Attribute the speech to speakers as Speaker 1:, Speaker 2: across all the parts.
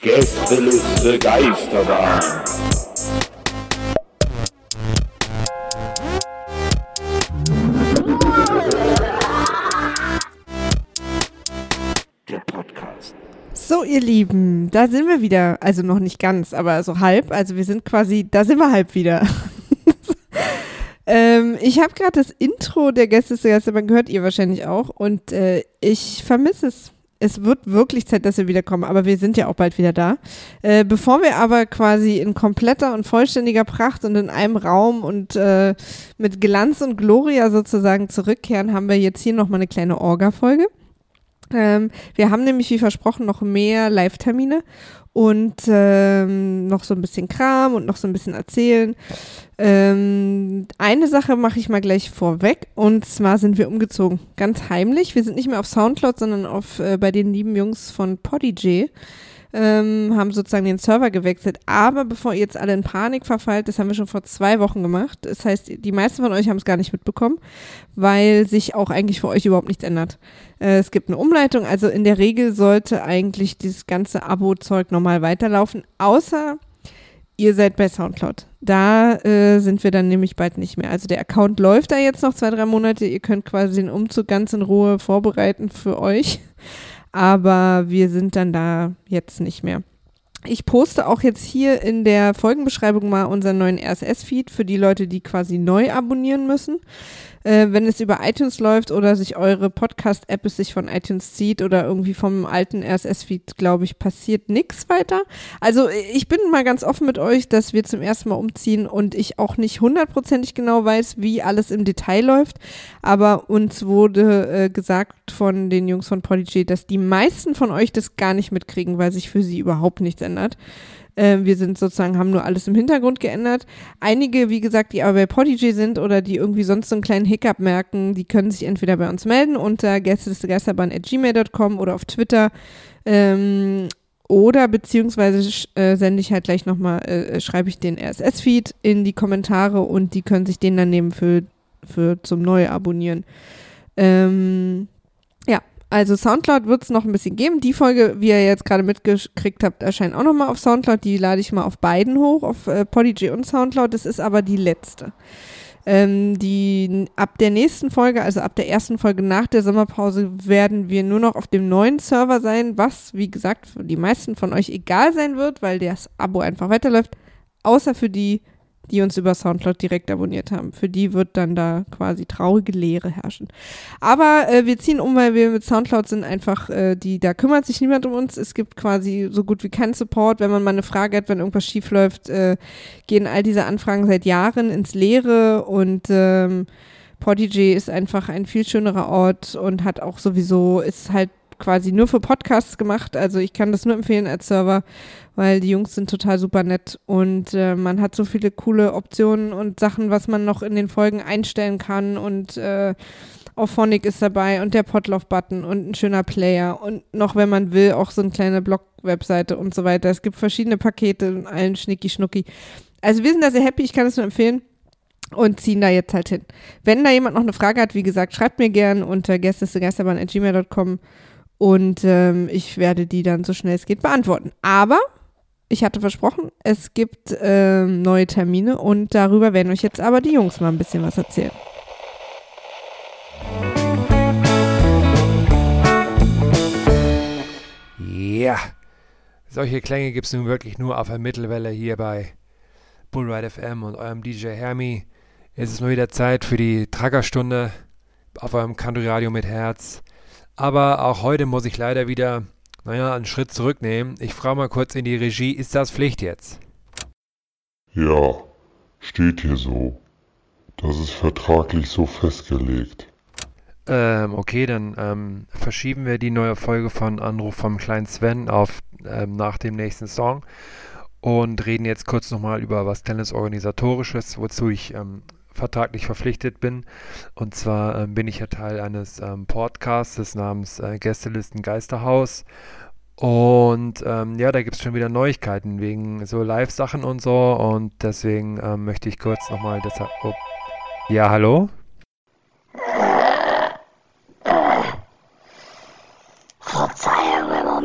Speaker 1: Gästeliste Geisterbahn. Der Podcast.
Speaker 2: So, ihr Lieben, da sind wir wieder. Also noch nicht ganz, aber so halb. Also wir sind quasi, da sind wir halb wieder. Ähm, ich habe gerade das Intro der Gäste Geisterbahn gehört, ihr wahrscheinlich auch. Und äh, ich vermisse es. Es wird wirklich Zeit, dass wir wiederkommen, aber wir sind ja auch bald wieder da. Äh, bevor wir aber quasi in kompletter und vollständiger Pracht und in einem Raum und äh, mit Glanz und Gloria sozusagen zurückkehren, haben wir jetzt hier nochmal eine kleine Orga-Folge. Ähm, wir haben nämlich, wie versprochen, noch mehr Live-Termine und ähm, noch so ein bisschen Kram und noch so ein bisschen erzählen. Ähm, eine Sache mache ich mal gleich vorweg und zwar sind wir umgezogen, ganz heimlich. Wir sind nicht mehr auf Soundcloud, sondern auf äh, bei den lieben Jungs von Podigy. Ähm, haben sozusagen den Server gewechselt. Aber bevor ihr jetzt alle in Panik verfallt, das haben wir schon vor zwei Wochen gemacht. Das heißt, die meisten von euch haben es gar nicht mitbekommen, weil sich auch eigentlich für euch überhaupt nichts ändert. Äh, es gibt eine Umleitung, also in der Regel sollte eigentlich dieses ganze Abo-Zeug normal weiterlaufen, außer ihr seid bei Soundcloud. Da äh, sind wir dann nämlich bald nicht mehr. Also der Account läuft da jetzt noch zwei, drei Monate. Ihr könnt quasi den Umzug ganz in Ruhe vorbereiten für euch aber wir sind dann da jetzt nicht mehr. Ich poste auch jetzt hier in der Folgenbeschreibung mal unseren neuen RSS-Feed für die Leute, die quasi neu abonnieren müssen. Äh, wenn es über iTunes läuft oder sich eure Podcast-App sich von iTunes zieht oder irgendwie vom alten RSS-Feed, glaube ich, passiert nichts weiter. Also ich bin mal ganz offen mit euch, dass wir zum ersten Mal umziehen und ich auch nicht hundertprozentig genau weiß, wie alles im Detail läuft. Aber uns wurde äh, gesagt von den Jungs von Podigy, dass die meisten von euch das gar nicht mitkriegen, weil sich für sie überhaupt nichts ändert. Äh, wir sind sozusagen, haben nur alles im Hintergrund geändert. Einige, wie gesagt, die aber bei Podigy sind oder die irgendwie sonst so einen kleinen Hiccup merken, die können sich entweder bei uns melden unter gästelistegeisterbahn.gmail.com oder auf Twitter. Ähm, oder beziehungsweise äh, sende ich halt gleich nochmal, äh, schreibe ich den RSS-Feed in die Kommentare und die können sich den dann nehmen für, für zum Neuabonnieren. Ähm, also Soundcloud wird es noch ein bisschen geben. Die Folge, wie ihr jetzt gerade mitgekriegt habt, erscheint auch nochmal auf Soundcloud. Die lade ich mal auf beiden hoch, auf äh, Podigy und Soundcloud. Das ist aber die letzte. Ähm, die, ab der nächsten Folge, also ab der ersten Folge nach der Sommerpause, werden wir nur noch auf dem neuen Server sein, was, wie gesagt, für die meisten von euch egal sein wird, weil das Abo einfach weiterläuft. Außer für die, die uns über Soundcloud direkt abonniert haben. Für die wird dann da quasi traurige Leere herrschen. Aber äh, wir ziehen um, weil wir mit Soundcloud sind einfach, äh, die, da kümmert sich niemand um uns. Es gibt quasi so gut wie keinen Support. Wenn man mal eine Frage hat, wenn irgendwas schief läuft, äh, gehen all diese Anfragen seit Jahren ins Leere und ähm, Podigy ist einfach ein viel schönerer Ort und hat auch sowieso, ist halt quasi nur für Podcasts gemacht. Also ich kann das nur empfehlen als Server, weil die Jungs sind total super nett und äh, man hat so viele coole Optionen und Sachen, was man noch in den Folgen einstellen kann und äh, Auphonic ist dabei und der Potloff-Button und ein schöner Player und noch, wenn man will, auch so eine kleine Blog-Webseite und so weiter. Es gibt verschiedene Pakete und allen Schnicki-Schnucki. Also wir sind da sehr happy, ich kann es nur empfehlen und ziehen da jetzt halt hin. Wenn da jemand noch eine Frage hat, wie gesagt, schreibt mir gern unter gästestegeisterbahn.gmail.com und ähm, ich werde die dann so schnell es geht beantworten. Aber ich hatte versprochen, es gibt ähm, neue Termine und darüber werden euch jetzt aber die Jungs mal ein bisschen was erzählen.
Speaker 3: Ja, solche Klänge gibt es nun wirklich nur auf der Mittelwelle hier bei Bullride FM und eurem DJ Hermi. Es ist mal wieder Zeit für die Trackerstunde auf eurem Country Radio mit Herz. Aber auch heute muss ich leider wieder, naja, einen Schritt zurücknehmen. Ich frage mal kurz in die Regie, ist das Pflicht jetzt?
Speaker 4: Ja, steht hier so. Das ist vertraglich so festgelegt.
Speaker 3: Ähm, okay, dann ähm, verschieben wir die neue Folge von Anruf vom kleinen Sven auf ähm, nach dem nächsten Song und reden jetzt kurz nochmal über was Tennisorganisatorisches, wozu ich ähm, vertraglich verpflichtet bin. Und zwar ähm, bin ich ja Teil eines ähm, Podcasts namens äh, Gästelisten Geisterhaus. Und ähm, ja, da gibt es schon wieder Neuigkeiten wegen so Live-Sachen und so. Und deswegen ähm, möchte ich kurz nochmal deshalb. Oh. Ja, hallo?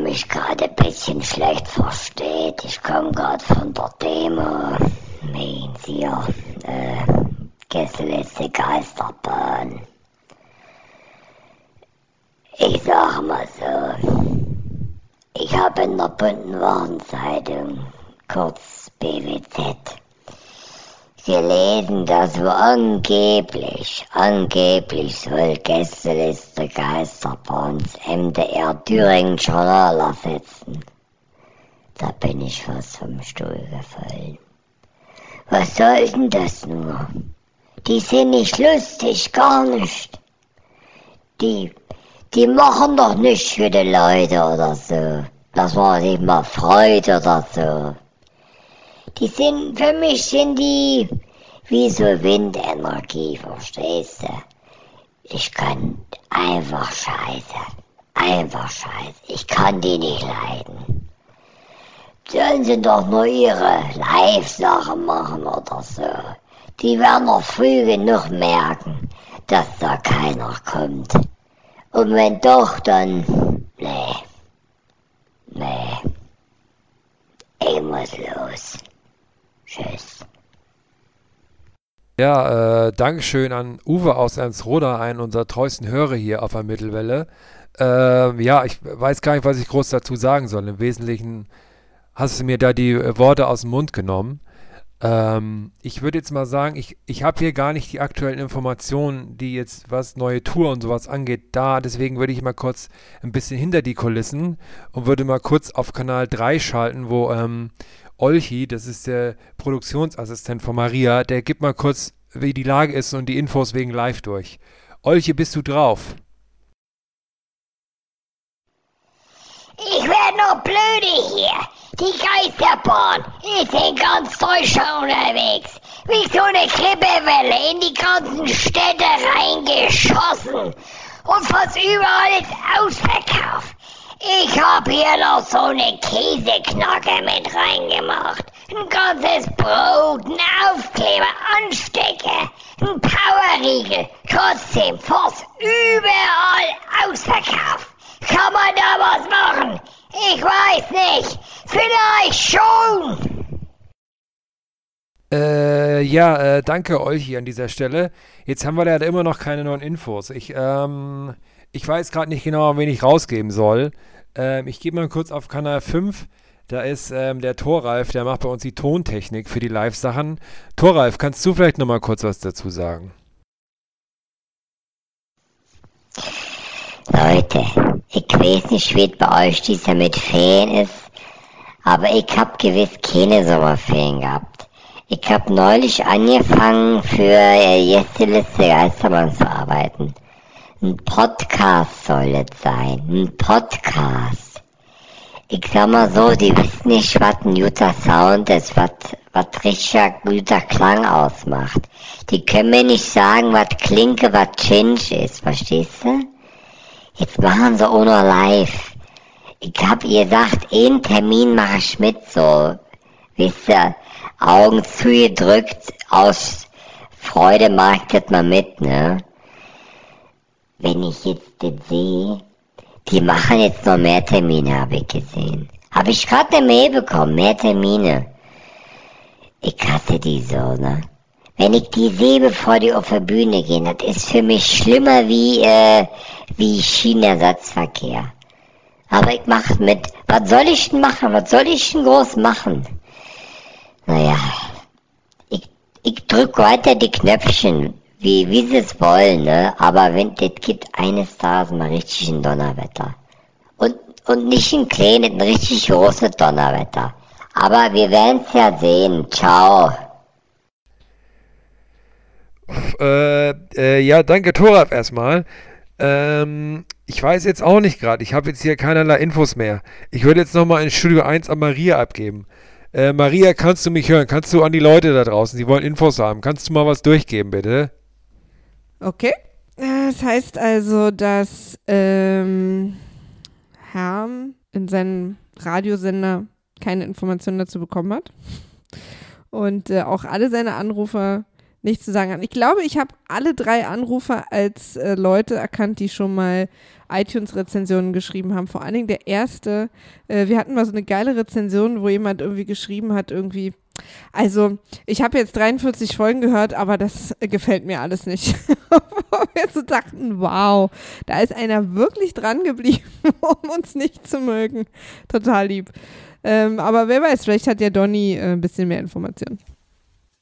Speaker 5: mich gerade ein bisschen schlecht versteht, ich komme gerade von der Demo. Meins hier, äh, Gesseliste Geisterbahn. Ich sag mal so, ich habe in der bunten Warnzeitung, kurz BWZ, gelesen, dass wir angeblich, angeblich soll Gästeliste Geisterbahns MDR Thüringen Journal ersetzen. Da bin ich fast vom Stuhl gefallen. Was soll denn das nur? Die sind nicht lustig, gar nicht. Die, die machen doch nichts für die Leute oder so. Dass man sich mal freut oder so. Die sind, für mich sind die wie so Windenergie, verstehst du? Ich kann einfach scheiße. Einfach scheiße. Ich kann die nicht leiden. Sollen sie doch nur ihre Live-Sachen machen oder so. Die werden noch früh genug merken, dass da keiner kommt. Und wenn doch, dann... Nee. Ich muss los. Tschüss.
Speaker 3: Ja, äh, Dankeschön an Uwe aus Ernst-Roda, einen unserer treuesten Hörer hier auf der Mittelwelle. Äh, ja, ich weiß gar nicht, was ich groß dazu sagen soll. Im Wesentlichen hast du mir da die äh, Worte aus dem Mund genommen. Ähm, ich würde jetzt mal sagen, ich, ich habe hier gar nicht die aktuellen Informationen, die jetzt was neue Tour und sowas angeht, da. Deswegen würde ich mal kurz ein bisschen hinter die Kulissen und würde mal kurz auf Kanal 3 schalten, wo ähm, Olchi, das ist der Produktionsassistent von Maria, der gibt mal kurz, wie die Lage ist und die Infos wegen live durch. Olchi, bist du drauf?
Speaker 5: Ich werde noch blöde hier. Die Geisterbahn ist in ganz Deutschland unterwegs. Wie so eine Klippewelle in die ganzen Städte reingeschossen. Und fast überall ist ausverkauft. Ich hab hier noch so eine Käseknacke mit reingemacht. Ein ganzes Brot, ein Aufkleber, Anstecker, ein Powerriegel. Trotzdem fast überall ausverkauft. Kann man da was machen? Ich weiß nicht. Vielleicht schon.
Speaker 3: Äh, ja, äh, danke euch hier an dieser Stelle. Jetzt haben wir leider immer noch keine neuen Infos. Ich, ähm, ich weiß gerade nicht genau, wen ich rausgeben soll. Ähm, ich gehe mal kurz auf Kanal 5. Da ist ähm, der Thoralf, der macht bei uns die Tontechnik für die Live-Sachen. Thoralf, kannst du vielleicht nochmal kurz was dazu sagen?
Speaker 5: Leute, ich weiß nicht, wie bei euch dieser mit Ferien ist, aber ich hab gewiss keine Sommerferien gehabt. Ich hab neulich angefangen, für äh, Gästeliste Geistermann zu arbeiten. Ein Podcast soll es sein. Ein Podcast. Ich sag mal so, die wissen nicht, was ein guter Sound ist, was, was richtiger guter Klang ausmacht. Die können mir nicht sagen, was Klinke, was Chinch ist, verstehst du? Jetzt machen sie auch noch live. Ich hab ihr gesagt, einen Termin mache ich mit, so, wisst ihr, Augen zugedrückt, aus Freude mache ich das mal mit, ne? Wenn ich jetzt das sehe, die machen jetzt noch mehr Termine, habe ich gesehen. Habe ich gerade eine Mail bekommen, mehr Termine. Ich hasse die so, ne? Wenn ich die sehe, bevor die auf der Bühne gehen, das ist für mich schlimmer wie, äh, wie Schienenersatzverkehr. Aber ich mach mit. Was soll ich denn machen? Was soll ich denn groß machen? Naja, ich, ich drück weiter die Knöpfchen, wie, wie sie es wollen, ne? Aber wenn, das gibt eines Tages mal richtig ein Donnerwetter. Und, und nicht ein kleines, ein richtig großes Donnerwetter. Aber wir werden es ja sehen. Ciao.
Speaker 3: Äh, äh, ja, danke Thorab erstmal. Ähm, ich weiß jetzt auch nicht gerade. Ich habe jetzt hier keinerlei Infos mehr. Ich würde jetzt nochmal in Studio 1 an Maria abgeben. Äh, Maria, kannst du mich hören? Kannst du an die Leute da draußen, die wollen Infos haben, kannst du mal was durchgeben, bitte?
Speaker 2: Okay. Das heißt also, dass ähm, Herm in seinem Radiosender keine Informationen dazu bekommen hat. Und äh, auch alle seine Anrufer nichts zu sagen hat. Ich glaube, ich habe alle drei Anrufer als äh, Leute erkannt, die schon mal iTunes-Rezensionen geschrieben haben. Vor allen Dingen der erste. Äh, wir hatten mal so eine geile Rezension, wo jemand irgendwie geschrieben hat, irgendwie. Also, ich habe jetzt 43 Folgen gehört, aber das gefällt mir alles nicht. wo wir so dachten, wow, da ist einer wirklich dran geblieben, um uns nicht zu mögen. Total lieb. Ähm, aber wer weiß, vielleicht hat ja Donny äh, ein bisschen mehr Informationen.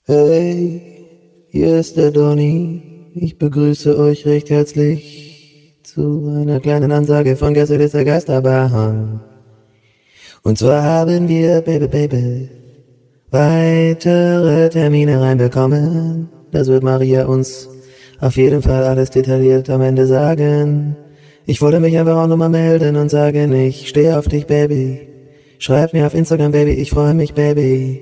Speaker 6: Hey, hier ist der Donny. Ich begrüße euch recht herzlich zu einer kleinen Ansage von Gäste der Geisterbahn. Und zwar haben wir, Baby, Baby, weitere Termine reinbekommen. Das wird Maria uns auf jeden Fall alles detailliert am Ende sagen. Ich wollte mich einfach auch nochmal melden und sagen, ich stehe auf dich, Baby. Schreib mir auf Instagram, Baby, ich freue mich, Baby.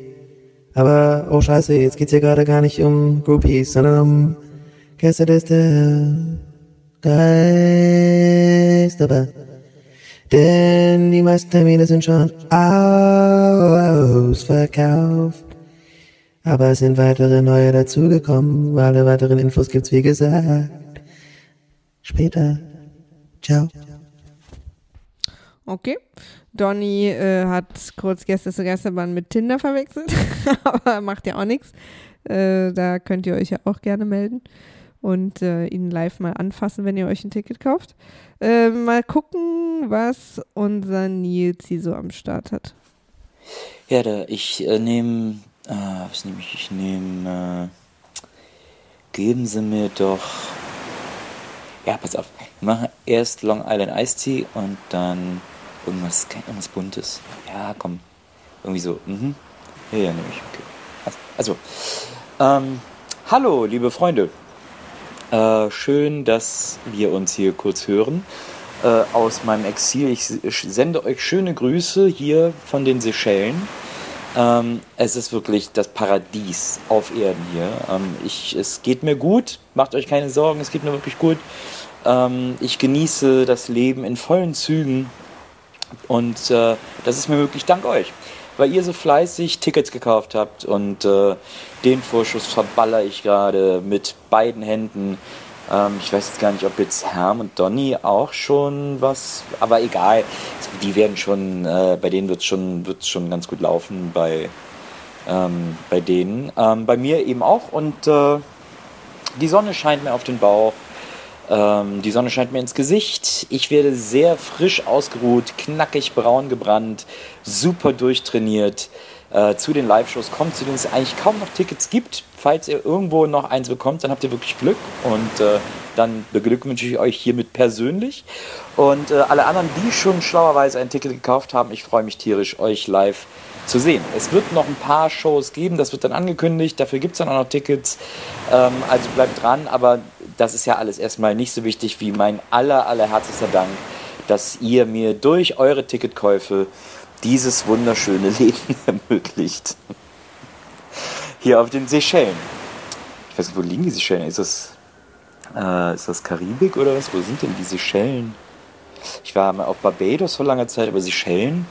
Speaker 6: Aber, oh scheiße, jetzt geht's hier gerade gar nicht um Groupies, sondern um Gästeliste Geisterbahn. Denn die meisten Termine sind schon ausverkauft. Aber es sind weitere neue dazugekommen. Alle weiteren Infos gibt's wie gesagt später. Ciao.
Speaker 2: Okay. Donny äh, hat kurz Gäste zur Geisterbahn mit Tinder verwechselt, aber macht ja auch nichts. Äh, da könnt ihr euch ja auch gerne melden und äh, ihn live mal anfassen, wenn ihr euch ein Ticket kauft. Äh, mal gucken, was unser Nils hier so am Start hat.
Speaker 7: Ja, da, ich äh, nehme, äh, was nehme ich? Ich nehme, äh, geben Sie mir doch, ja, pass auf, wir machen erst Long Island Iced Tea und dann Irgendwas, irgendwas Buntes. Ja, komm. Irgendwie so. Mhm. Ja, ja, nehme ich. Okay. Also, ähm, hallo, liebe Freunde. Äh, schön, dass wir uns hier kurz hören. Äh, aus meinem Exil. Ich, sende euch schöne Grüße hier von den Seychellen. Ähm, es ist wirklich das Paradies auf Erden hier. Ähm, ich, es geht mir gut, macht euch keine Sorgen, es geht mir wirklich gut. Ähm, ich genieße das Leben in vollen Zügen und äh, das ist mir möglich dank euch, weil ihr so fleißig Tickets gekauft habt und äh, den Vorschuss verballer ich gerade mit beiden Händen. Ähm, ich weiß jetzt gar nicht, ob jetzt Herm und Donny auch schon was, aber egal. Die werden schon, äh, bei denen wird es schon, wird's schon ganz gut laufen bei, ähm, bei denen. Ähm, bei mir eben auch und äh, die Sonne scheint mir auf den Bauch. Ähm, die Sonne scheint mir ins Gesicht. Ich werde sehr frisch ausgeruht, knackig braun gebrannt, super durchtrainiert. Äh, zu den Live-Shows kommt, zu denen es eigentlich kaum noch Tickets gibt. Falls ihr irgendwo noch eins bekommt, dann habt ihr wirklich Glück. Und äh, dann beglückwünsche ich euch hiermit persönlich. Und äh, alle anderen, die schon schlauerweise ein Ticket gekauft haben, ich freue mich tierisch, euch live zu sehen. Es wird noch ein paar Shows geben, das wird dann angekündigt, dafür gibt es dann auch noch Tickets. Ähm, also bleibt dran, aber das ist ja alles erstmal nicht so wichtig wie mein aller, allerherzlichster Dank, dass ihr mir durch eure Ticketkäufe dieses wunderschöne Leben ermöglicht. Hier auf den Seychellen. Ich weiß nicht, wo liegen die Seychellen? Ist das, äh, ist das Karibik oder was? Wo sind denn die Seychellen? Ich war mal auf Barbados vor langer Zeit, aber Seychellen,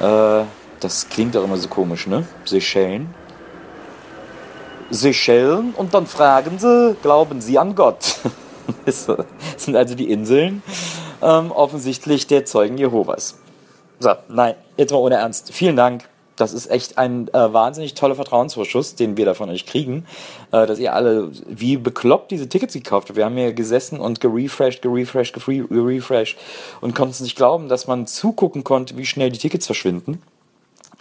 Speaker 7: äh, das klingt doch immer so komisch, ne? Seychellen. Seychellen und dann fragen sie, glauben sie an Gott? das sind also die Inseln ähm, offensichtlich der Zeugen Jehovas. So, nein, jetzt mal ohne Ernst. Vielen Dank. Das ist echt ein äh, wahnsinnig toller Vertrauensvorschuss, den wir da von euch kriegen, äh, dass ihr alle wie bekloppt diese Tickets gekauft habt. Wir haben hier gesessen und gerefreshed, gerefreshed, gerefreshed und konnten es nicht glauben, dass man zugucken konnte, wie schnell die Tickets verschwinden.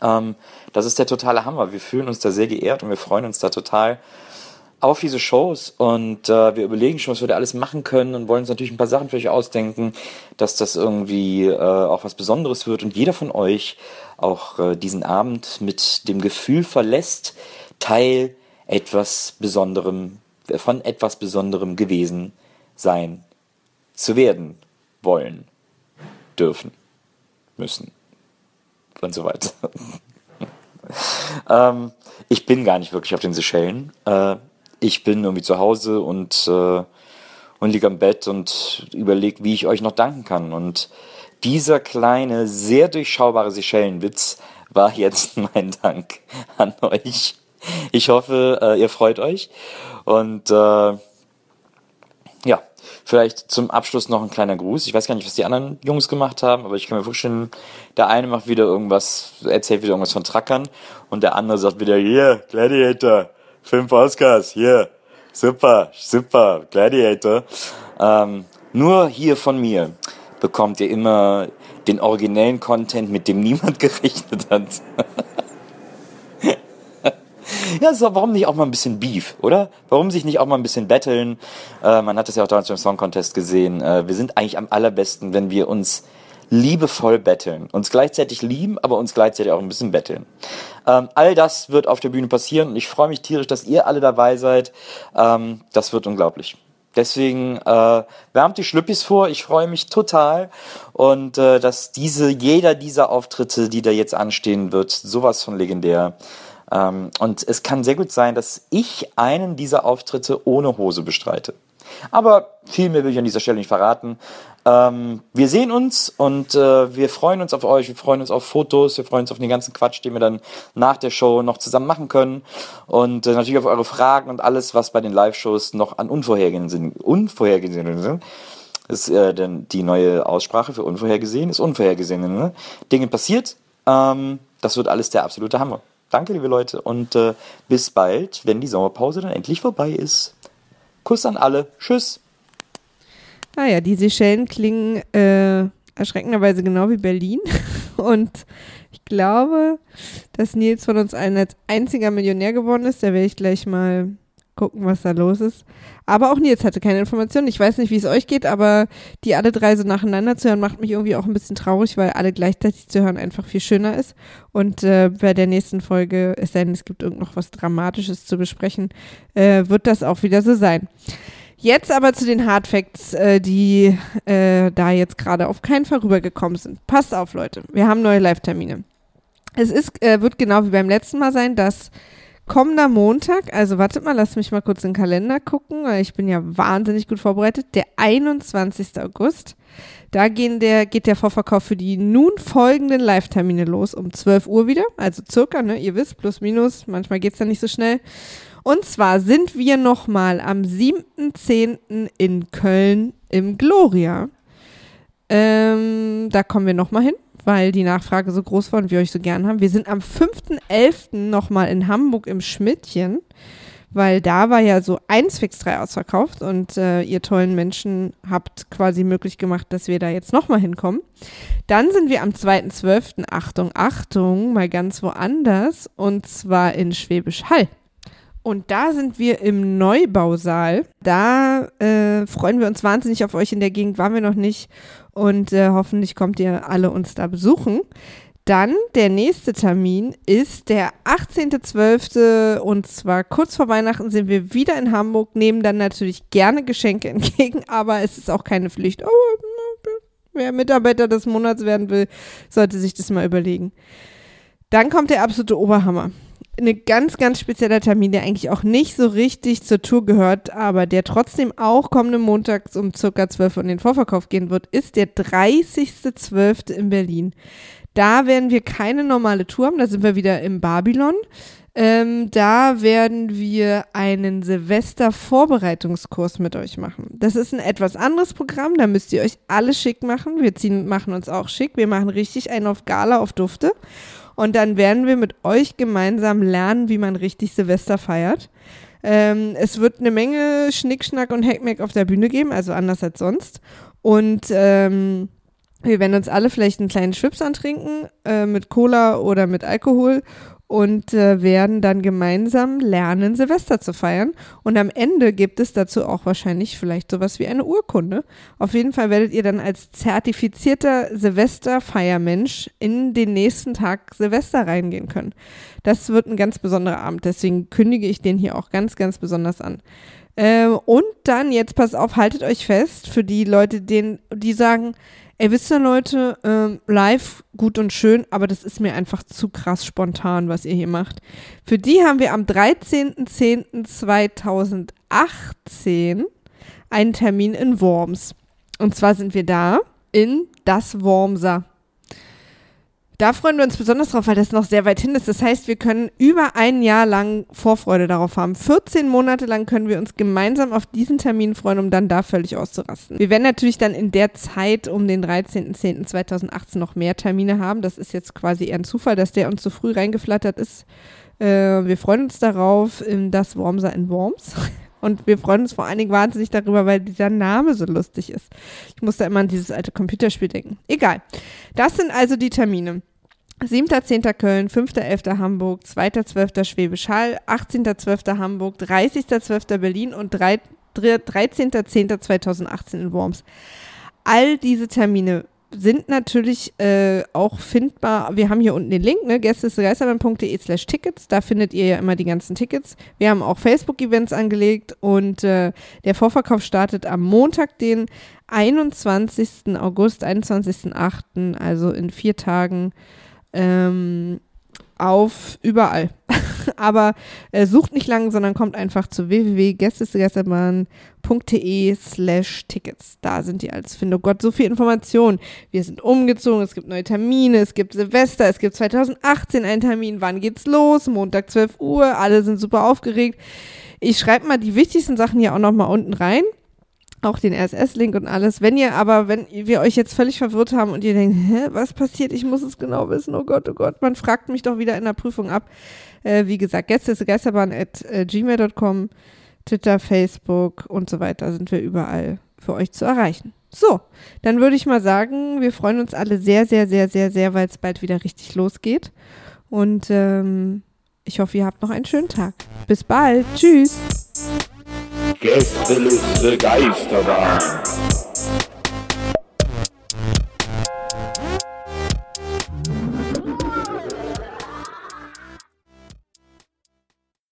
Speaker 7: Ähm, das ist der totale Hammer. Wir fühlen uns da sehr geehrt und wir freuen uns da total auf diese Shows. Und äh, wir überlegen schon, was wir da alles machen können und wollen uns natürlich ein paar Sachen für euch ausdenken, dass das irgendwie äh, auch was Besonderes wird. Und jeder von euch auch äh, diesen Abend mit dem Gefühl verlässt, Teil etwas Besonderem, äh, von etwas Besonderem gewesen sein zu werden wollen, dürfen, müssen und so weiter. ähm, ich bin gar nicht wirklich auf den Seychellen. Äh, ich bin irgendwie zu Hause und, äh, und liege am Bett und überlege, wie ich euch noch danken kann. Und dieser kleine, sehr durchschaubare Seychellenwitz war jetzt mein Dank an euch. ich hoffe, äh, ihr freut euch. Und äh, vielleicht zum Abschluss noch ein kleiner Gruß. Ich weiß gar nicht, was die anderen Jungs gemacht haben, aber ich kann mir vorstellen, der eine macht wieder irgendwas, erzählt wieder irgendwas von Trackern und der andere sagt wieder, hier, Gladiator, fünf Oscars, hier, super, super, Gladiator. Ähm, nur hier von mir bekommt ihr immer den originellen Content, mit dem niemand gerechnet hat. Ja, so, warum nicht auch mal ein bisschen Beef, oder? Warum sich nicht auch mal ein bisschen betteln? Äh, man hat es ja auch damals beim Song Contest gesehen. Äh, wir sind eigentlich am allerbesten, wenn wir uns liebevoll betteln. Uns gleichzeitig lieben, aber uns gleichzeitig auch ein bisschen betteln. Ähm, all das wird auf der Bühne passieren und ich freue mich tierisch, dass ihr alle dabei seid. Ähm, das wird unglaublich. Deswegen äh, wärmt die Schlüppis vor. Ich freue mich total und äh, dass diese jeder dieser Auftritte, die da jetzt anstehen wird, sowas von legendär. Ähm, und es kann sehr gut sein, dass ich einen dieser Auftritte ohne Hose bestreite. Aber viel mehr will ich an dieser Stelle nicht verraten. Ähm, wir sehen uns und äh, wir freuen uns auf euch, wir freuen uns auf Fotos, wir freuen uns auf den ganzen Quatsch, den wir dann nach der Show noch zusammen machen können. Und äh, natürlich auf eure Fragen und alles, was bei den Live-Shows noch an unvorhergesehen sind. Unvorhergesehen sind. ist äh, denn die neue Aussprache für unvorhergesehen, ist unvorhergesehene ne? Dinge passiert. Ähm, das wird alles der absolute Hammer. Danke, liebe Leute, und äh, bis bald, wenn die Sommerpause dann endlich vorbei ist. Kuss an alle. Tschüss.
Speaker 2: Ah ja, die Seychellen klingen äh, erschreckenderweise genau wie Berlin. Und ich glaube, dass Nils von uns allen als einziger Millionär geworden ist. Da werde ich gleich mal gucken, was da los ist. Aber auch Nils hatte keine Informationen. Ich weiß nicht, wie es euch geht, aber die alle drei so nacheinander zu hören, macht mich irgendwie auch ein bisschen traurig, weil alle gleichzeitig zu hören einfach viel schöner ist. Und äh, bei der nächsten Folge, es sei denn, es gibt irgend noch was Dramatisches zu besprechen, äh, wird das auch wieder so sein. Jetzt aber zu den Hardfacts, äh, die äh, da jetzt gerade auf keinen Fall rübergekommen sind. Passt auf, Leute. Wir haben neue Live-Termine. Es ist, äh, wird genau wie beim letzten Mal sein, dass kommender Montag, also wartet mal, lasst mich mal kurz den Kalender gucken, weil ich bin ja wahnsinnig gut vorbereitet, der 21. August. Da gehen der, geht der Vorverkauf für die nun folgenden Live-Termine los um 12 Uhr wieder, also circa, ne, ihr wisst, plus minus, manchmal geht's dann nicht so schnell. Und zwar sind wir nochmal am 7.10. in Köln im Gloria. Ähm, da kommen wir nochmal hin, weil die Nachfrage so groß war und wir euch so gern haben. Wir sind am 5.11. nochmal in Hamburg im Schmidtchen, weil da war ja so 1 Fix 3 ausverkauft und äh, ihr tollen Menschen habt quasi möglich gemacht, dass wir da jetzt nochmal hinkommen. Dann sind wir am 2.12. Achtung, Achtung, mal ganz woanders und zwar in Schwäbisch Hall. Und da sind wir im Neubausaal. Da äh, freuen wir uns wahnsinnig auf euch. In der Gegend waren wir noch nicht. Und äh, hoffentlich kommt ihr alle uns da besuchen. Dann der nächste Termin ist der 18.12. und zwar kurz vor Weihnachten sind wir wieder in Hamburg, nehmen dann natürlich gerne Geschenke entgegen, aber es ist auch keine Pflicht. Oh, wer Mitarbeiter des Monats werden will, sollte sich das mal überlegen. Dann kommt der absolute Oberhammer ein ganz, ganz spezieller Termin, der eigentlich auch nicht so richtig zur Tour gehört, aber der trotzdem auch kommenden Montag um circa 12 Uhr in den Vorverkauf gehen wird, ist der 30.12. in Berlin. Da werden wir keine normale Tour haben, da sind wir wieder im Babylon. Ähm, da werden wir einen Silvester-Vorbereitungskurs mit euch machen. Das ist ein etwas anderes Programm, da müsst ihr euch alle schick machen. Wir ziehen, machen uns auch schick. Wir machen richtig einen auf Gala, auf Dufte. Und dann werden wir mit euch gemeinsam lernen, wie man richtig Silvester feiert. Ähm, es wird eine Menge Schnickschnack und Hackmack auf der Bühne geben, also anders als sonst. Und ähm, wir werden uns alle vielleicht einen kleinen Schwips antrinken äh, mit Cola oder mit Alkohol und äh, werden dann gemeinsam lernen, Silvester zu feiern. Und am Ende gibt es dazu auch wahrscheinlich vielleicht sowas wie eine Urkunde. Auf jeden Fall werdet ihr dann als zertifizierter Silvesterfeiermensch in den nächsten Tag Silvester reingehen können. Das wird ein ganz besonderer Abend, deswegen kündige ich den hier auch ganz, ganz besonders an. Ähm, und dann, jetzt pass auf, haltet euch fest, für die Leute, denen, die sagen, Ey, wisst ihr Leute, ähm, live gut und schön, aber das ist mir einfach zu krass spontan, was ihr hier macht. Für die haben wir am 13.10.2018 einen Termin in Worms. Und zwar sind wir da in das Wormser. Da freuen wir uns besonders drauf, weil das noch sehr weit hin ist. Das heißt, wir können über ein Jahr lang Vorfreude darauf haben. 14 Monate lang können wir uns gemeinsam auf diesen Termin freuen, um dann da völlig auszurasten. Wir werden natürlich dann in der Zeit um den 13.10.2018 noch mehr Termine haben. Das ist jetzt quasi eher ein Zufall, dass der uns so früh reingeflattert ist. Äh, wir freuen uns darauf, in das Wormser in Worms. Und wir freuen uns vor allen Dingen wahnsinnig darüber, weil dieser Name so lustig ist. Ich muss da immer an dieses alte Computerspiel denken. Egal. Das sind also die Termine. 7.10. Köln, 5.11. Hamburg, 2.12. Schwäbisch Hall, 18.12. Hamburg, 30.12. Berlin und 13.10.2018 in Worms. All diese Termine sind natürlich äh, auch findbar. Wir haben hier unten den Link, ne, gästesgeisterbahn.de slash Tickets. Da findet ihr ja immer die ganzen Tickets. Wir haben auch Facebook-Events angelegt und äh, der Vorverkauf startet am Montag, den 21. August, 21.08., also in vier Tagen ähm, auf überall. Aber äh, sucht nicht lang, sondern kommt einfach zu www.gästesgeisterbahn.de slash Tickets. Da sind die als Finde oh Gott so viel Information. Wir sind umgezogen, es gibt neue Termine, es gibt Silvester, es gibt 2018 einen Termin, wann geht's los? Montag 12 Uhr, alle sind super aufgeregt. Ich schreibe mal die wichtigsten Sachen hier auch nochmal unten rein auch den RSS-Link und alles. Wenn ihr aber, wenn wir euch jetzt völlig verwirrt haben und ihr denkt, hä, was passiert? Ich muss es genau wissen. Oh Gott, oh Gott. Man fragt mich doch wieder in der Prüfung ab. Äh, wie gesagt, Gäste ist Geisterbahn at äh, gmail.com, Twitter, Facebook und so weiter sind wir überall für euch zu erreichen. So, dann würde ich mal sagen, wir freuen uns alle sehr, sehr, sehr, sehr, sehr, weil es bald wieder richtig losgeht. Und ähm, ich hoffe, ihr habt noch einen schönen Tag. Bis bald. Tschüss.
Speaker 1: Gästeliste Geisterbahn.